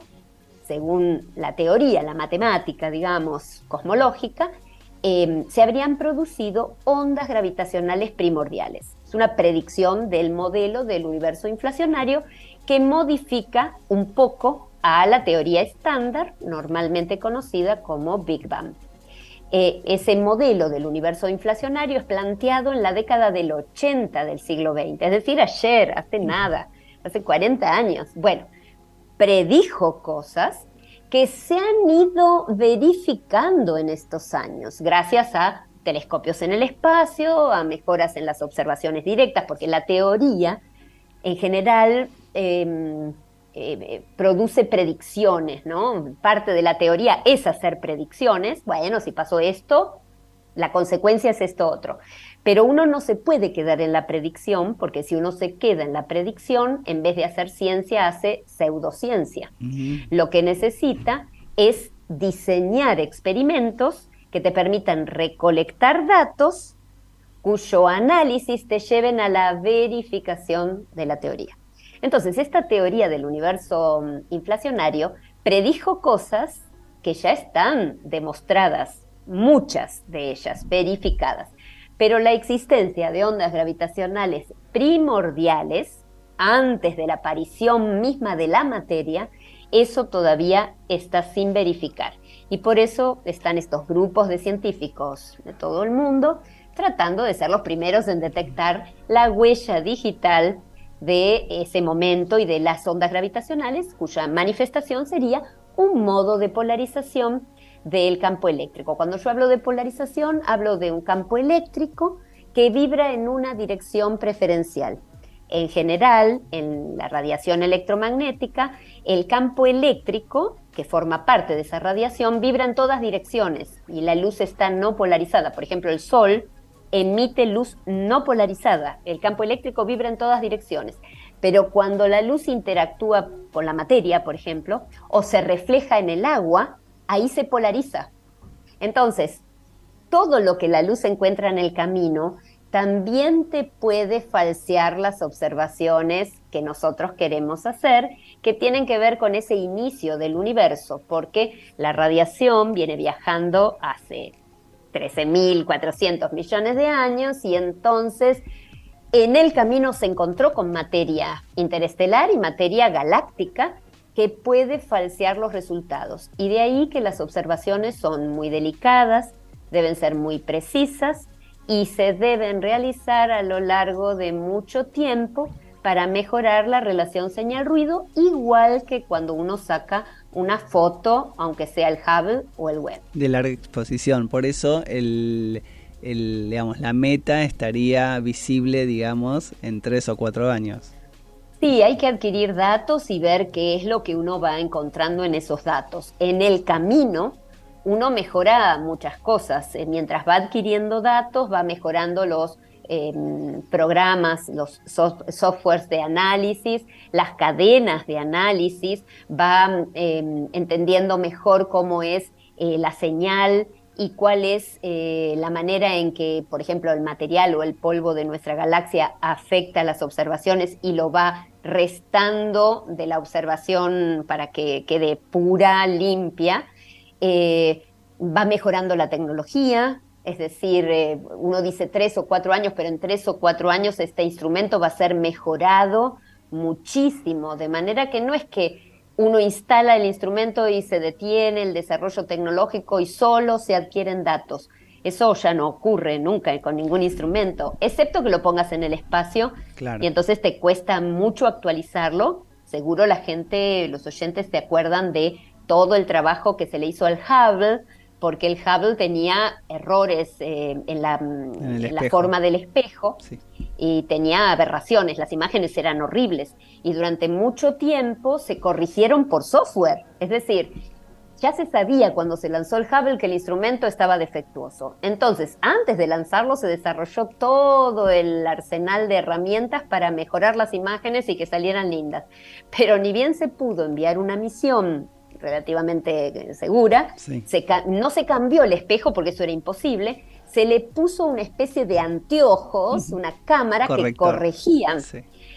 según la teoría, la matemática, digamos, cosmológica, em, se habrían producido ondas gravitacionales primordiales. Es una predicción del modelo del universo inflacionario que modifica un poco a la teoría estándar, normalmente conocida como Big Bang. Eh, ese modelo del universo inflacionario es planteado en la década del 80 del siglo XX, es decir, ayer, hace nada, hace 40 años. Bueno, predijo cosas que se han ido verificando en estos años, gracias a telescopios en el espacio, a mejoras en las observaciones directas, porque la teoría en general em, eh, produce predicciones, ¿no? Parte de la teoría es hacer predicciones. Bueno, si pasó esto, la consecuencia es esto otro. Pero uno no se puede quedar en la predicción, porque si uno se queda en la predicción, en vez de hacer ciencia, hace pseudociencia. Lo que necesita es diseñar experimentos que te permitan recolectar datos cuyo análisis te lleven a la verificación de la teoría. Entonces, esta teoría del universo mm, inflacionario predijo cosas que ya están demostradas, muchas de ellas verificadas, pero la existencia de ondas gravitacionales primordiales, antes de la aparición misma de la materia, eso todavía está sin verificar. Y por eso están estos grupos de científicos de todo el mundo tratando de ser los primeros en detectar la huella digital de ese momento y de las ondas gravitacionales, cuya manifestación sería un modo de polarización del campo eléctrico. Cuando yo hablo de polarización, hablo de un campo eléctrico que vibra en una dirección preferencial. En general, en la radiación electromagnética, el campo eléctrico, que forma parte de esa radiación, vibra en todas direcciones y la luz está no polarizada. Por ejemplo, el Sol emite luz no polarizada. El campo eléctrico vibra en todas direcciones. Pero cuando la luz interactúa con la materia, por ejemplo, o se refleja en el agua, ahí se polariza. Entonces, todo lo que la luz encuentra en el camino también te puede falsear las observaciones que nosotros queremos hacer, que tienen que ver con ese inicio del universo, porque la radiación viene viajando hace 13.400 millones de años y entonces en el camino se encontró con materia interestelar y materia galáctica que puede falsear los resultados. Y de ahí que las observaciones son muy delicadas, deben ser muy precisas y se deben realizar a lo largo de mucho tiempo para mejorar la relación señal-ruido, igual que cuando uno saca una foto, aunque sea el Hubble o el web. De larga exposición, por eso el, digamos, la meta estaría visible, digamos, en tres o cuatro años. Sí, hay que adquirir datos y ver qué es lo que uno va encontrando en esos datos. En el camino, uno mejora muchas cosas. Eh, mientras va adquiriendo datos, va mejorando los Programas, los softwares de análisis, las cadenas de análisis, va em, entendiendo mejor cómo es eh, la señal y cuál es eh, la manera en que, por ejemplo, el material o el polvo de nuestra galaxia afecta las observaciones y lo va restando de la observación para que quede pura, limpia, eh, va mejorando la tecnología, es decir, eh, uno dice tres o cuatro años, pero en tres o cuatro años este instrumento va a ser mejorado muchísimo, de manera que no es que uno instala el instrumento y se detiene el desarrollo tecnológico y solo se adquieren datos. Eso ya no ocurre nunca con ningún instrumento, excepto que lo pongas en el espacio y entonces te cuesta mucho actualizarlo. Seguro la gente, los oyentes se acuerdan de todo el trabajo que se le hizo al Hubble, porque el Hubble tenía errores eh, en, la, forma del espejo y tenía aberraciones, las imágenes eran horribles y durante mucho tiempo se corrigieron por software, es decir, ya se sabía cuando se lanzó el Hubble que el instrumento estaba defectuoso. Entonces, antes de lanzarlo se desarrolló todo el arsenal de herramientas para mejorar las imágenes y que salieran lindas. Pero ni bien se pudo enviar una misión relativamente segura, no se cambió el espejo porque eso era imposible, se le puso una especie de anteojos, una cámara que corregían.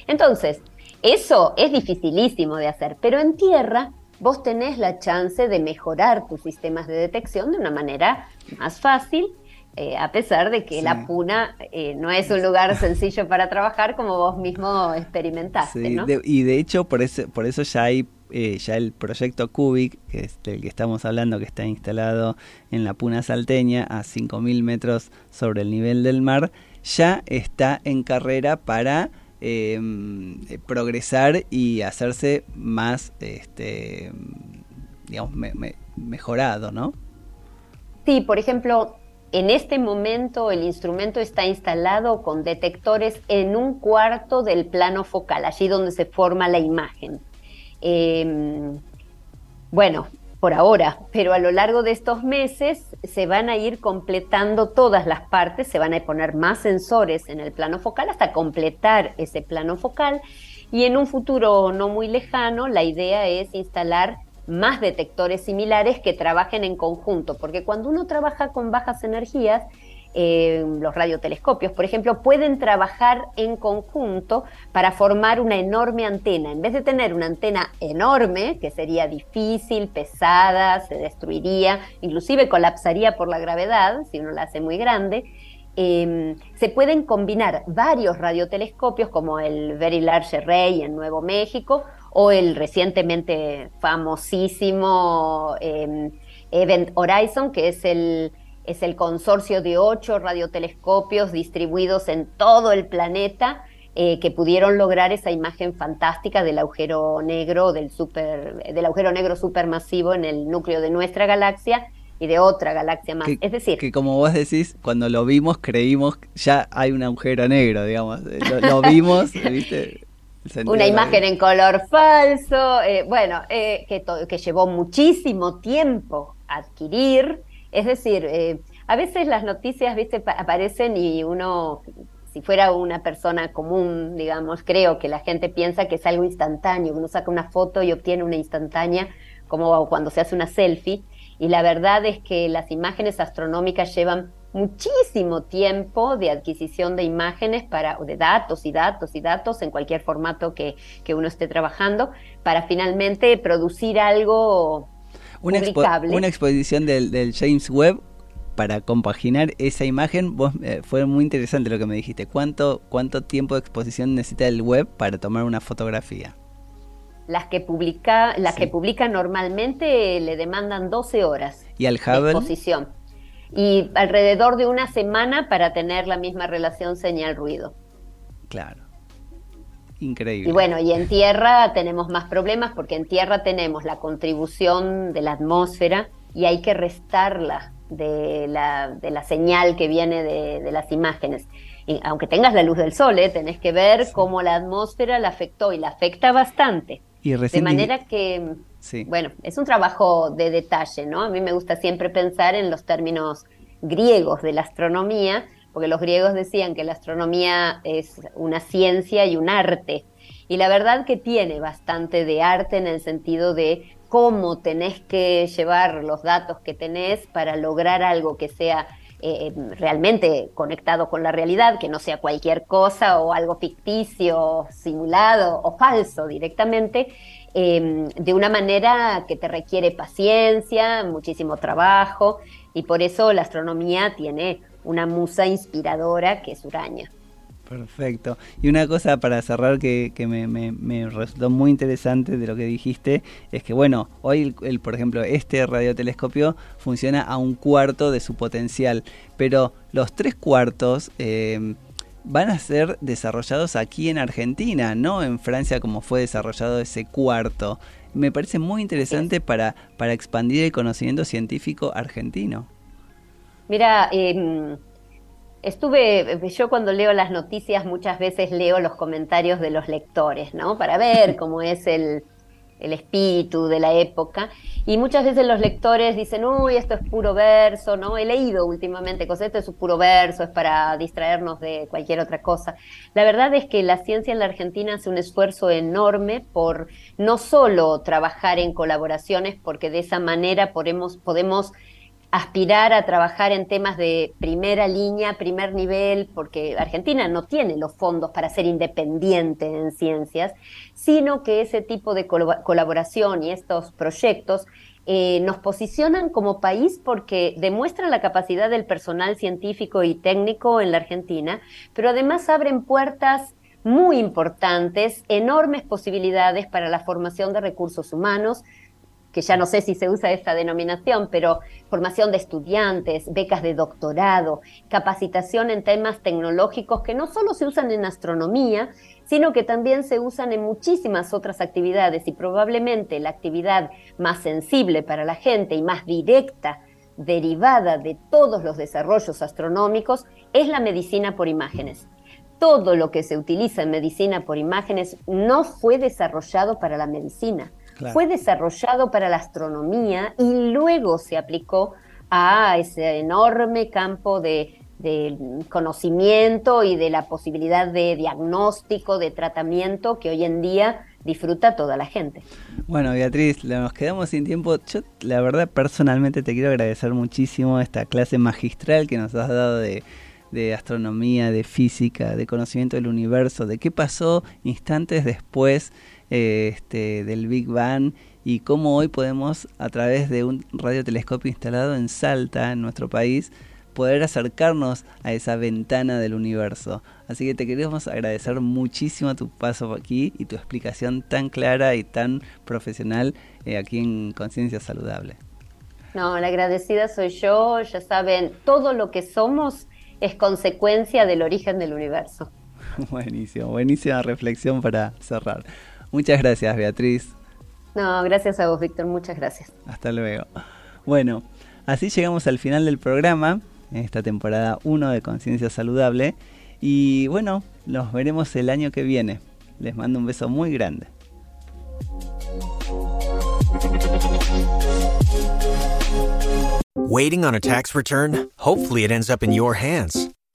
Entonces, eso es dificilísimo de hacer, pero en tierra vos tenés la chance de mejorar tus sistemas de detección de una manera más fácil eh, a pesar de que la Puna eh, no es un lugar (laughs) sencillo para trabajar como vos mismo experimentaste. ¿no? y de hecho por por eso ya hay eh, ya el proyecto Cubic, que es del que estamos hablando, que está instalado en la Puna Salteña a 5.000 metros sobre el nivel del mar, ya está en carrera para em, progresar y hacerse más, este, digamos, mejorado, ¿no? Sí, por ejemplo, en este momento el instrumento está instalado con detectores en un cuarto del plano focal, allí donde se forma la imagen. Em, bueno, por ahora, pero a lo largo de estos meses se van a ir completando todas las partes, se van a poner más sensores en el plano focal hasta completar ese plano focal. Y en un futuro no muy lejano la idea es instalar más detectores similares que trabajen en conjunto, porque cuando uno trabaja con bajas energías, los radiotelescopios, por ejemplo, pueden trabajar en conjunto para formar una enorme antena. En vez de tener una antena enorme, que sería difícil, pesada, se destruiría, inclusive colapsaría por la gravedad, si uno la hace muy grande, em, se pueden combinar varios radiotelescopios como el Very Large Array en Nuevo México o el recientemente famosísimo em, Event Horizon, que es el es el consorcio de ocho radiotelescopios distribuidos en todo el planeta eh, que pudieron lograr esa imagen fantástica del agujero negro, del, super, del agujero negro supermasivo en el núcleo de nuestra galaxia y de otra galaxia más. es decir, que como vos decís, cuando lo vimos creímos ya hay un agujero negro, digamos. Lo, vimos, (laughs) ¿viste? Una imagen en color falso, eh, bueno, eh, que, que llevó muchísimo tiempo adquirir es decir, eh, a veces las noticias, viste, aparecen y uno, si fuera una persona común, digamos, creo que la gente piensa que es algo instantáneo, uno saca una foto y obtiene una instantánea, como cuando se hace una selfie, y la verdad es que las imágenes astronómicas llevan muchísimo tiempo de adquisición de imágenes para, de datos y datos y datos en cualquier formato que, que uno esté trabajando, para finalmente producir algo una, una exposición del, James Webb para compaginar esa imagen, vos, eh, fue muy interesante lo que me dijiste. ¿Cuánto, ¿Cuánto tiempo de exposición necesita el web para tomar una fotografía? Las que publica, las que publica normalmente le demandan 12 horas ¿Y al Hubble? de exposición. Y alrededor de una semana para tener la misma relación señal-ruido. Claro. Increíble. Y bueno, y en tierra tenemos más problemas porque en tierra tenemos la contribución de la atmósfera y hay que restarla de la, de la señal que viene de, las imágenes. Y aunque tengas la luz del sol, ¿eh? tenés que ver cómo la atmósfera la afectó y la afecta bastante. Y de manera que, bueno, es un trabajo de detalle, ¿no? A mí me gusta siempre pensar en los términos griegos de la astronomía, porque los griegos decían que la astronomía es una ciencia y un arte. Y la verdad que tiene bastante de arte en el sentido de cómo tenés que llevar los datos que tenés para lograr algo que sea eh, realmente conectado con la realidad, que no sea cualquier cosa o algo ficticio, simulado o falso directamente, em, de una manera que te requiere paciencia, muchísimo trabajo, y por eso la astronomía tiene una musa inspiradora que es Uraña. Perfecto. Y una cosa para cerrar que, me, resultó muy interesante de lo que dijiste es que, bueno, hoy, el, por ejemplo, este radiotelescopio funciona a un cuarto de su potencial, pero los tres cuartos eh, van a ser desarrollados aquí en Argentina, no en Francia como fue desarrollado ese cuarto. Me parece muy interesante para, para expandir el conocimiento científico argentino. Mira, eh, Estuve, yo cuando leo las noticias muchas veces leo los comentarios de los lectores, ¿no? Para ver (laughs) cómo es el, espíritu de la época. Y muchas veces los lectores dicen, uy, esto es puro verso, ¿no? He leído últimamente cosas, esto es un puro verso, es para distraernos de cualquier otra cosa. La verdad es que la ciencia en la Argentina hace un esfuerzo enorme por no solo trabajar en colaboraciones, porque de esa manera podemos, podemos aspirar a trabajar en temas de primera línea, primer nivel, porque Argentina no tiene los fondos para ser independiente en ciencias, sino que ese tipo de colaboración y estos proyectos eh, nos posicionan como país porque demuestran la capacidad del personal científico y técnico en la Argentina, pero además abren puertas muy importantes, enormes posibilidades para la formación de recursos humanos, que ya no sé si se usa esta denominación, pero formación de estudiantes, becas de doctorado, capacitación en temas tecnológicos que no solo se usan en astronomía, sino que también se usan en muchísimas otras actividades y probablemente la actividad más sensible para la gente y más directa derivada de todos los desarrollos astronómicos es la medicina por imágenes. Todo lo que se utiliza en medicina por imágenes no fue desarrollado para la medicina fue desarrollado para la astronomía y luego se aplicó a ese enorme campo de, conocimiento y de la posibilidad de diagnóstico, de tratamiento que hoy en día disfruta toda la gente. Bueno, Beatriz, nos quedamos sin tiempo. Yo, la verdad, personalmente te quiero agradecer muchísimo esta clase magistral que nos has dado de, de astronomía, de física, de conocimiento del universo, de qué pasó instantes después este, del Big Bang y cómo hoy podemos, a través de un radiotelescopio instalado en Salta, en nuestro país, poder acercarnos a esa ventana del universo. Así que te queremos agradecer muchísimo tu paso aquí y tu explicación tan clara y tan profesional eh, aquí en Conciencia Saludable. No, la agradecida soy yo, ya saben, todo lo que somos es consecuencia del origen del universo. (laughs) Buenísimo, buenísima reflexión para cerrar. Muchas gracias, Beatriz. No, gracias a vos, Víctor. Muchas gracias. Hasta luego. Bueno, así llegamos al final del programa, en esta temporada 1 de Conciencia Saludable. Y bueno, nos veremos el año que viene. Les mando un beso muy grande. Waiting on a tax return? Hopefully it ends up in your hands.